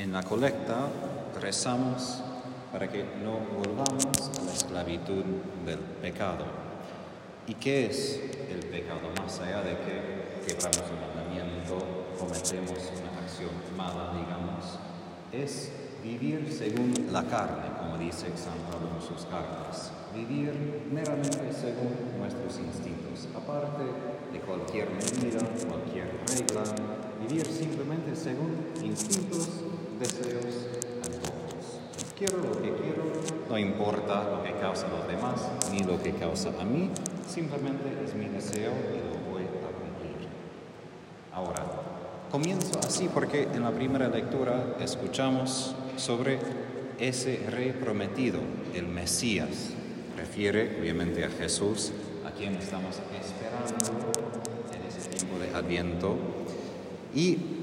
En la colecta rezamos para que no volvamos a la esclavitud del pecado. ¿Y qué es el pecado? Más allá de que quebramos un mandamiento, cometemos una acción mala, digamos, es vivir según la carne, como dice San Pablo en sus cartas. Vivir meramente según nuestros instintos, aparte de cualquier medida, cualquier regla, vivir simplemente según instintos, deseos, antojos. Quiero lo que quiero, no importa lo que causa a los demás, ni lo que causa a mí, simplemente es mi deseo y lo voy a cumplir. Ahora, comienzo así porque en la primera lectura escuchamos sobre ese rey prometido, el Mesías. Refiere obviamente a Jesús, a quien estamos esperando en ese tiempo de Adviento. Y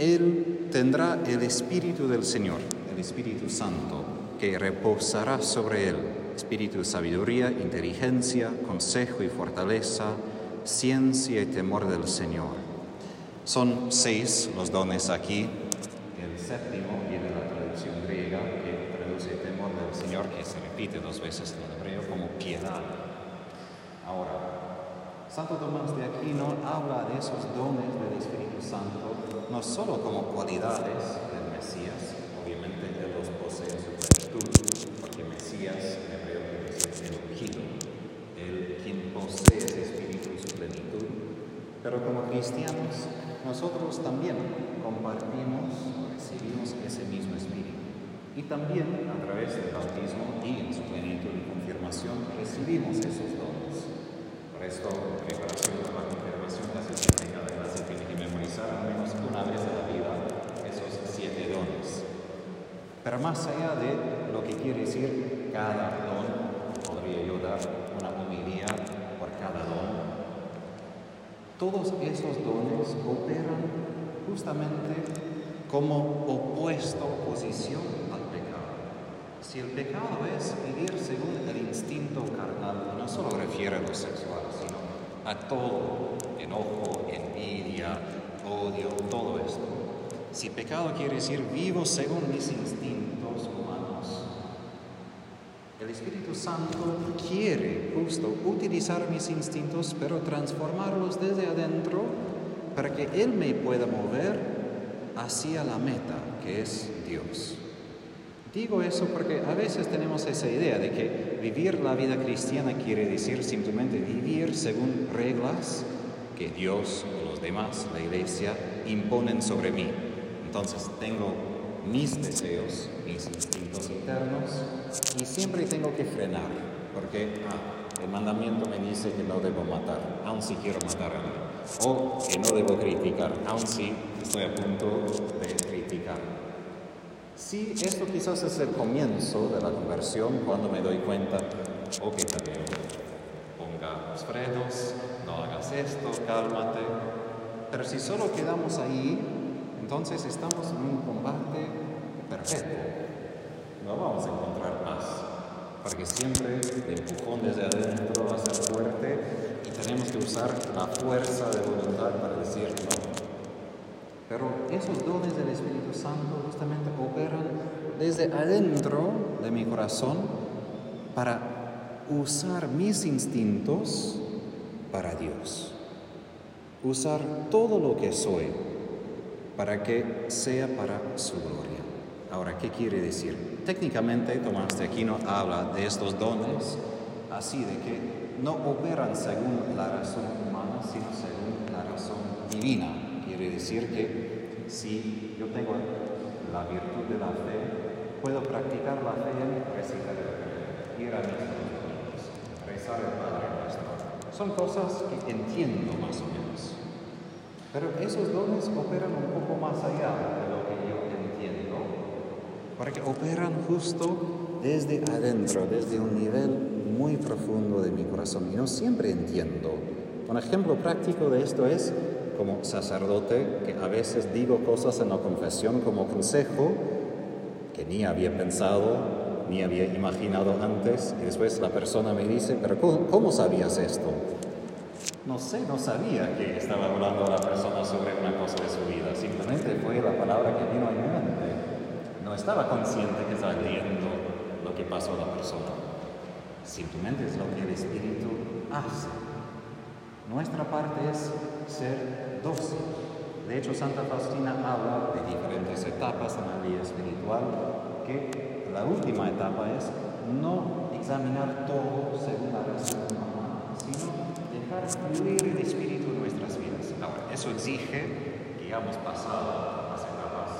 Él tendrá el Espíritu del Señor, el Espíritu Santo, que reposará sobre Él. Espíritu de sabiduría, inteligencia, consejo y fortaleza, ciencia y temor del Señor. Son seis los dones aquí. El séptimo viene de la traducción griega, que traduce temor del Señor, que se repite dos veces en el hebreo como piedad. Ahora, Santo Tomás de Aquino habla de esos dones del Espíritu Santo no solo como cualidades del Mesías, obviamente Él los posee en su plenitud, porque Mesías en hebreo quiere el ungido, el quien posee ese Espíritu en su plenitud, pero como cristianos nosotros también compartimos recibimos ese mismo Espíritu. Y también a través del bautismo y en su plenitud y confirmación recibimos esos dones. Por esto, preparación para la confirmación, casi siempre cada clase tiene que memorizar al menos una vez en la vida esos siete dones. Pero más allá de lo que quiere decir cada don, podría yo dar una homilía por cada don. Todos esos dones operan justamente como opuesto oposición al pecado. Si el pecado es vivir según el instinto carnal, no solo refiere a lo sexual, sino a todo, enojo, envidia, odio, todo esto. Si pecado quiere decir vivo según mis instintos humanos, el Espíritu Santo quiere justo utilizar mis instintos, pero transformarlos desde adentro para que Él me pueda mover hacia la meta, que es Dios. Digo eso porque a veces tenemos esa idea de que vivir la vida cristiana quiere decir simplemente vivir según reglas que Dios o los demás, la iglesia, imponen sobre mí. Entonces tengo mis deseos, mis instintos internos y siempre tengo que frenar porque ah, el mandamiento me dice que no debo matar, aun si quiero matar a alguien, o que no debo criticar, aun si estoy a punto de criticar. Sí, esto quizás es el comienzo de la conversión cuando me doy cuenta, ok, también ponga los frenos, no hagas esto, cálmate. Pero si solo quedamos ahí, entonces estamos en un combate perfecto. No vamos a encontrar paz, porque siempre el empujón desde adentro va a ser fuerte y tenemos que usar la fuerza de voluntad para decir no. Pero esos dones del Espíritu Santo justamente operan desde adentro de mi corazón para usar mis instintos para Dios. Usar todo lo que soy para que sea para su gloria. Ahora, ¿qué quiere decir? Técnicamente Tomás de Aquino habla de estos dones así de que no operan según la razón humana, sino según la razón divina. Quiere decir que si yo tengo la virtud de la fe, puedo practicar la fe en recitar el ir a mis rezar el Padre Nuestro. Son cosas que entiendo más o menos. Pero esos dones operan un poco más allá de lo que yo entiendo, porque operan justo desde adentro, desde un nivel muy profundo de mi corazón. Y no siempre entiendo. Un ejemplo práctico de esto es como sacerdote que a veces digo cosas en la confesión como consejo que ni había pensado, ni había imaginado antes, y después la persona me dice, pero ¿cómo, cómo sabías esto? No sé, no sabía que estaba hablando a la persona sobre una cosa de su vida, simplemente fue la palabra que vino a mi mente. no estaba consciente que estaba leyendo lo que pasó a la persona. Simplemente es lo que el Espíritu hace. Nuestra parte es ser dócil. De hecho, Santa Faustina habla de diferentes etapas en la vida espiritual, que la última etapa es no examinar todo según la razón humana, sino fluir el Espíritu en nuestras vidas. Eso exige que hayamos pasado las etapas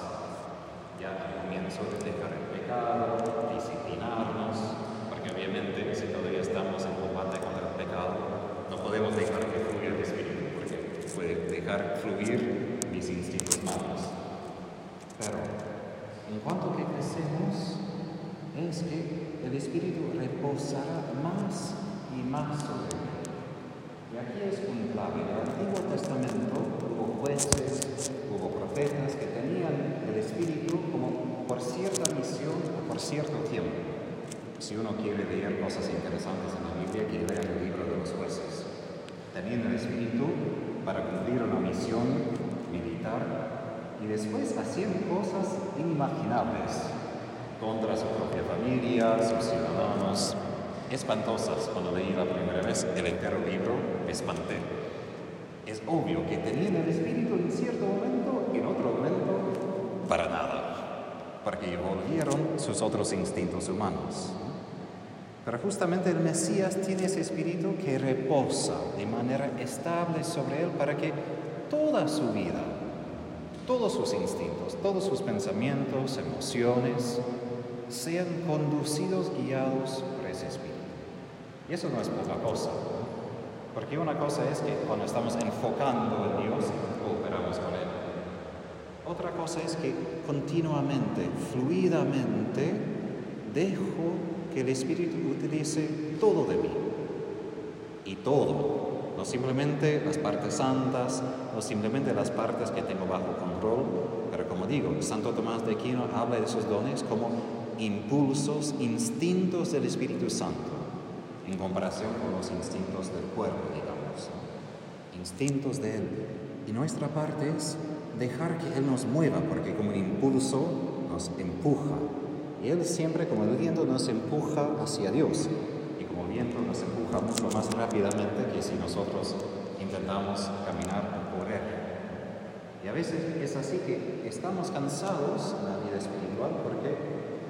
ya al comienzo de dejar el pecado, disciplinarnos, porque obviamente si todavía estamos en combate contra el pecado, no podemos dejar que fluya el Espíritu, porque puede dejar fluir mis instintos malos. Pero en cuanto que crecemos, es que el Espíritu reposará más y más sobre. Y aquí es un clave. En el Antiguo Testamento hubo jueces, hubo profetas que tenían el Espíritu como por cierta misión o por cierto tiempo. Si uno quiere leer cosas interesantes en la Biblia, que lea el libro de los jueces. Tenían el Espíritu para cumplir una misión militar y después hacían cosas inimaginables contra su propia familia, sus ciudadanos, espantosas. Cuando leí la primera vez el entero libro, me espanté. Es obvio que tenían el espíritu en cierto momento y en otro momento para nada, porque volvieron sus otros instintos humanos. Pero justamente el Mesías tiene ese espíritu que reposa de manera estable sobre él para que toda su vida, todos sus instintos, todos sus pensamientos, emociones, sean conducidos, guiados por ese Espíritu. Y eso no es poca cosa, porque una cosa es que cuando estamos enfocando en Dios, cooperamos con Él. Otra cosa es que continuamente, fluidamente, dejo que el Espíritu utilice todo de mí. Y todo, no simplemente las partes santas, no simplemente las partes que tengo bajo control, pero como digo, Santo Tomás de Aquino habla de esos dones como impulsos, instintos del Espíritu Santo, en comparación con los instintos del cuerpo, digamos. Instintos de Él. Y nuestra parte es dejar que Él nos mueva, porque como impulso nos empuja. Y Él siempre, como el viento, nos empuja hacia Dios. Y como viento nos empuja mucho más rápidamente que si nosotros intentamos caminar o correr. Y a veces es así que estamos cansados en la vida espiritual porque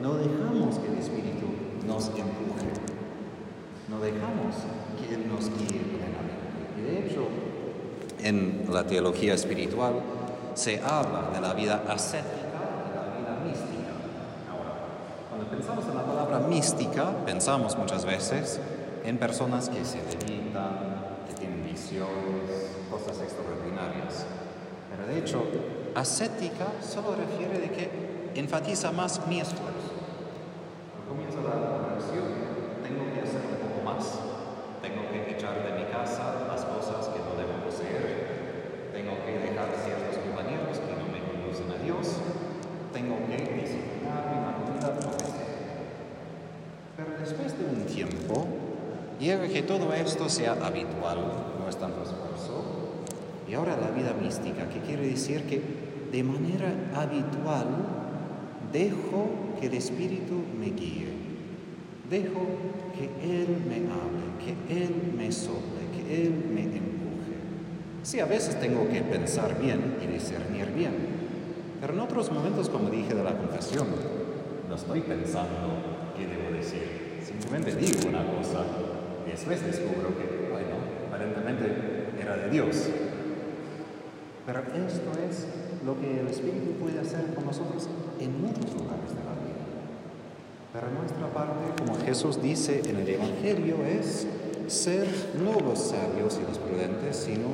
no dejamos que el Espíritu nos empuje. No dejamos que Él nos guíe plenamente. Y de hecho, en la teología espiritual se habla de la vida ascética de la vida mística. Ahora, cuando pensamos en la palabra mística, pensamos muchas veces en personas que se dedican, que tienen visiones, cosas extraordinarias. Pero de hecho, ascética solo refiere de que enfatiza más mi esfuerzo comienzo la conversión, tengo que hacer un poco más. Tengo que echar de mi casa las cosas que no debo poseer. Tengo que dejar ciertos compañeros que no me conducen a Dios. Tengo que disciplinarme en la comida, lo que sea. Pero tiempo, llega que todo esto sea habitual, no es tanto esfuerzo. Y ahora la vida mística, que quiere decir que de manera habitual dejo que el Espíritu me guíe. Dejo que Él me hable, que Él me sople, que Él me empuje. Sí, a veces tengo que pensar bien y discernir bien, pero en otros momentos, como dije de la confesión, no estoy pensando qué debo decir. Simplemente digo una cosa y después descubro que, bueno, aparentemente era de Dios. Pero esto es lo que el Espíritu puede hacer con nosotros en muchos lugares de la vida. Pero nuestra parte, como Jesús dice en el Evangelio, es ser no los sabios y los prudentes, sino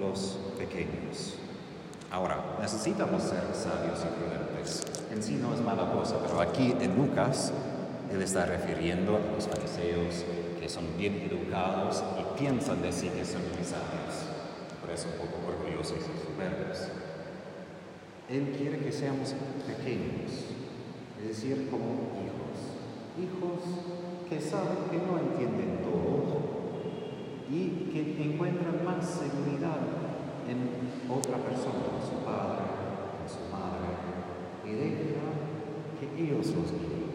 los pequeños. Ahora, necesitamos ser sabios y prudentes. En sí no es mala cosa, pero aquí en Lucas, él está refiriendo a los fariseos que son bien educados y piensan de sí que son muy sabios, por eso un poco orgullosos y soberbios. Él quiere que seamos pequeños, es decir, como hijos hijos que saben que no entienden todo y que encuentran más seguridad en otra persona, en su padre, en su madre, y deja Dios los guíe.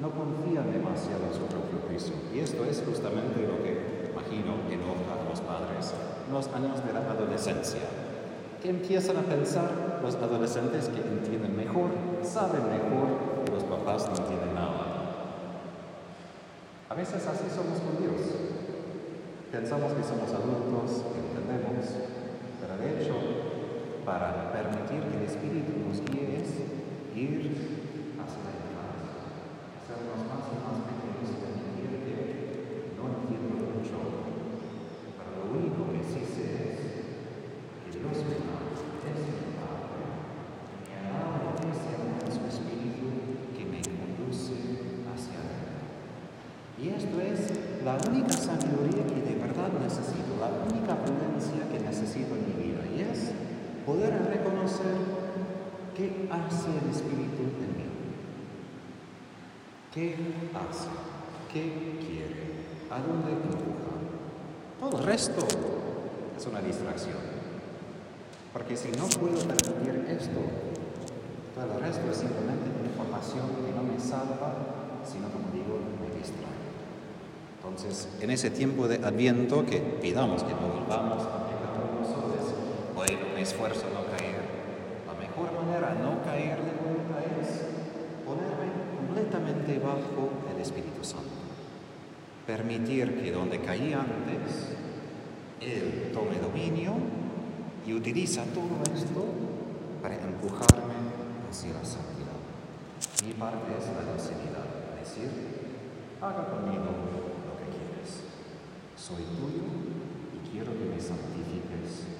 No confían demasiado en su propio juicio. Y esto es justamente lo que, imagino, enoja a los padres los años de la adolescencia. Que empiezan a pensar los adolescentes que entienden mejor, saben mejor que los papás no entienden nada. A veces así somos con Dios. Pensamos que somos adultos, que entendemos, pero de hecho, para permitir que el Espíritu nos guíe es ir hacia la infancia, hacernos más y más pequeños y permitir que no entiendo mucho, pero lo único que sí sé es que Dios me ama, es mi Padre, me ha dado ese amor en su Espíritu que me conduce hacia Él. Y esto es la única sabiduría que de verdad necesito, la única prudencia que necesito en mi vida, y es poder reconocer qué hace el Espíritu en mí. ¿Qué hace? ¿Qué quiere? ¿A dónde empuja? Todo el resto es una distracción. Porque si no puedo permitir esto, todo el resto es simplemente información que no me salva, sino como digo, me distrae. Entonces, en ese tiempo de Adviento que pidamos que no volvamos a pecar nosotros, hoy me esfuerzo no caer. La mejor manera no caer de completamente bajo el Espíritu Santo. Permitir que donde caí antes, Él tome dominio y utiliza todo esto para empujarme hacia la santidad. Mi parte es la docilidad, decir, haga conmigo lo que quieres. Soy tuyo y quiero que me santifiques